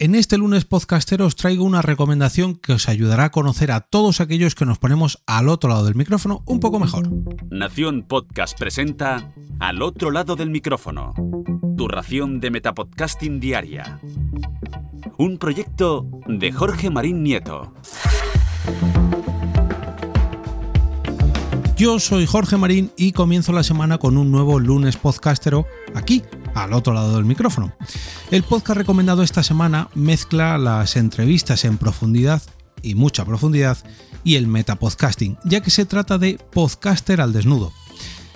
En este lunes podcastero os traigo una recomendación que os ayudará a conocer a todos aquellos que nos ponemos al otro lado del micrófono un poco mejor. Nación Podcast presenta Al otro lado del micrófono, tu ración de Metapodcasting diaria. Un proyecto de Jorge Marín Nieto. Yo soy Jorge Marín y comienzo la semana con un nuevo lunes podcastero aquí, al otro lado del micrófono. El podcast recomendado esta semana mezcla las entrevistas en profundidad y mucha profundidad y el metapodcasting, ya que se trata de podcaster al desnudo.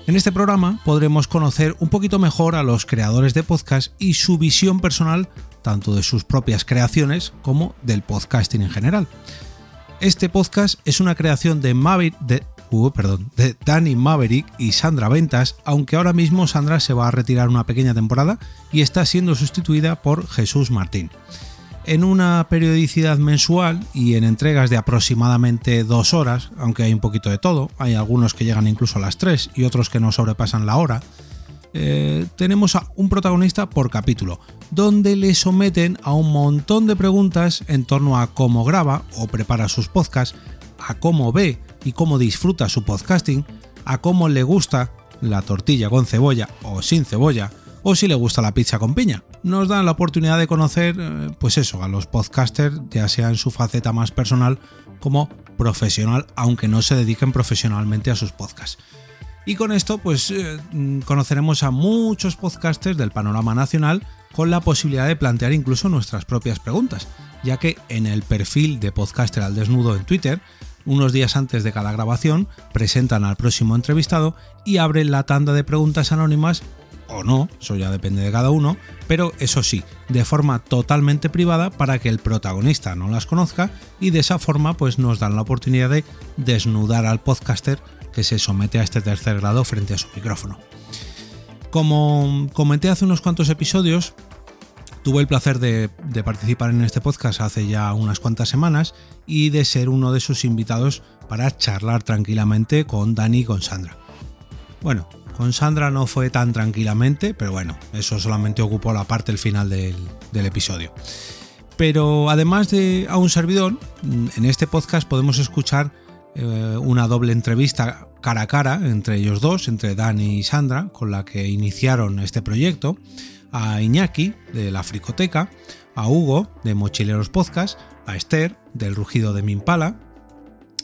En este programa podremos conocer un poquito mejor a los creadores de podcast y su visión personal tanto de sus propias creaciones como del podcasting en general. Este podcast es una creación de, Maverick, de, perdón, de Danny Maverick y Sandra Ventas, aunque ahora mismo Sandra se va a retirar una pequeña temporada y está siendo sustituida por Jesús Martín. En una periodicidad mensual y en entregas de aproximadamente dos horas, aunque hay un poquito de todo, hay algunos que llegan incluso a las tres y otros que no sobrepasan la hora, eh, tenemos a un protagonista por capítulo, donde le someten a un montón de preguntas en torno a cómo graba o prepara sus podcasts, a cómo ve y cómo disfruta su podcasting, a cómo le gusta la tortilla con cebolla o sin cebolla, o si le gusta la pizza con piña. Nos dan la oportunidad de conocer, eh, pues eso, a los podcasters, ya sea en su faceta más personal como profesional, aunque no se dediquen profesionalmente a sus podcasts. Y con esto, pues eh, conoceremos a muchos podcasters del panorama nacional con la posibilidad de plantear incluso nuestras propias preguntas, ya que en el perfil de Podcaster al Desnudo en Twitter unos días antes de cada grabación, presentan al próximo entrevistado y abren la tanda de preguntas anónimas o no, eso ya depende de cada uno, pero eso sí, de forma totalmente privada para que el protagonista no las conozca y de esa forma pues nos dan la oportunidad de desnudar al podcaster que se somete a este tercer grado frente a su micrófono. Como comenté hace unos cuantos episodios, Tuve el placer de, participar en este podcast hace ya unas cuantas semanas y de ser uno de sus invitados para charlar tranquilamente con Dani y con Sandra. Bueno, con Sandra no fue tan tranquilamente, pero bueno, eso solamente ocupó la parte del final del, episodio. Pero además de a un servidor, en este podcast podemos escuchar eh, una doble entrevista cara a cara entre ellos dos, entre Dani y Sandra, con la que iniciaron este proyecto a Iñaki de la Fricoteca, a Hugo de Mochileros Podcast, a Esther del Rugido de Mimpala,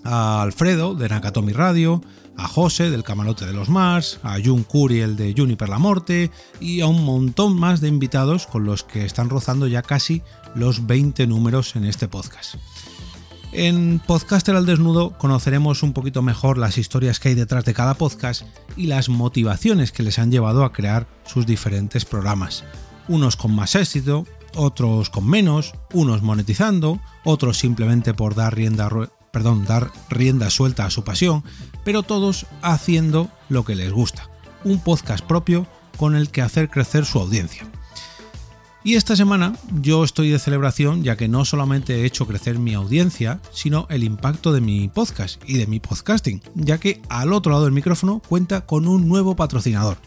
a Alfredo de Nakatomi Radio, a José del Camarote de los Mars, a Jun Curiel de Juniper la Morte y a un montón más de invitados con los que están rozando ya casi los 20 números en este podcast. En Podcaster al Desnudo conoceremos un poquito mejor las historias que hay detrás de cada podcast y las motivaciones que les han llevado a crear sus diferentes programas. Unos con más éxito, otros con menos, unos monetizando, otros simplemente por dar rienda, perdón, dar rienda suelta a su pasión, pero todos haciendo lo que les gusta. Un podcast propio con el que hacer crecer su audiencia. Y esta semana yo estoy de celebración ya que no solamente he hecho crecer mi audiencia, sino el impacto de mi podcast y de mi podcasting, ya que al otro lado del micrófono cuenta con un nuevo patrocinador.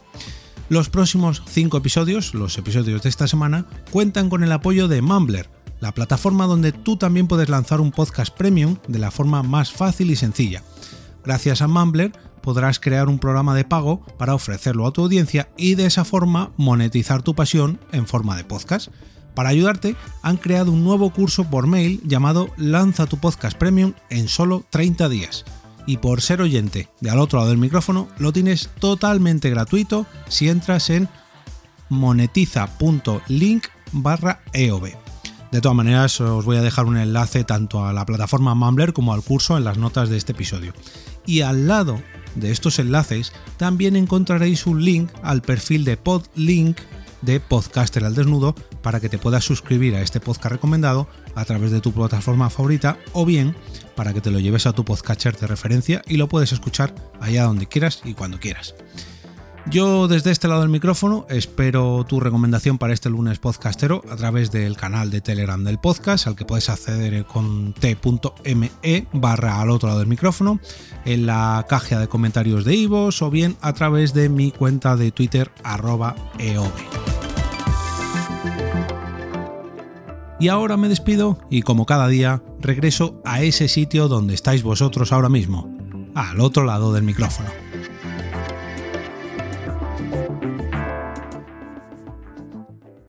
Los próximos 5 episodios, los episodios de esta semana, cuentan con el apoyo de Mumbler, la plataforma donde tú también puedes lanzar un podcast premium de la forma más fácil y sencilla. Gracias a Mumbler podrás crear un programa de pago para ofrecerlo a tu audiencia y de esa forma monetizar tu pasión en forma de podcast. Para ayudarte, han creado un nuevo curso por mail llamado Lanza tu podcast premium en solo 30 días. Y por ser oyente de al otro lado del micrófono, lo tienes totalmente gratuito si entras en monetiza.link barra EOB. De todas maneras, os voy a dejar un enlace tanto a la plataforma Mumbler como al curso en las notas de este episodio. Y al lado de estos enlaces también encontraréis un link al perfil de Podlink de Podcaster al Desnudo para que te puedas suscribir a este podcast recomendado a través de tu plataforma favorita o bien para que te lo lleves a tu podcatcher de referencia y lo puedes escuchar allá donde quieras y cuando quieras. Yo desde este lado del micrófono espero tu recomendación para este lunes podcastero a través del canal de Telegram del podcast al que puedes acceder con t.me barra al otro lado del micrófono, en la caja de comentarios de Ivos o bien a través de mi cuenta de Twitter arroba eob. Y ahora me despido y como cada día regreso a ese sitio donde estáis vosotros ahora mismo, al otro lado del micrófono.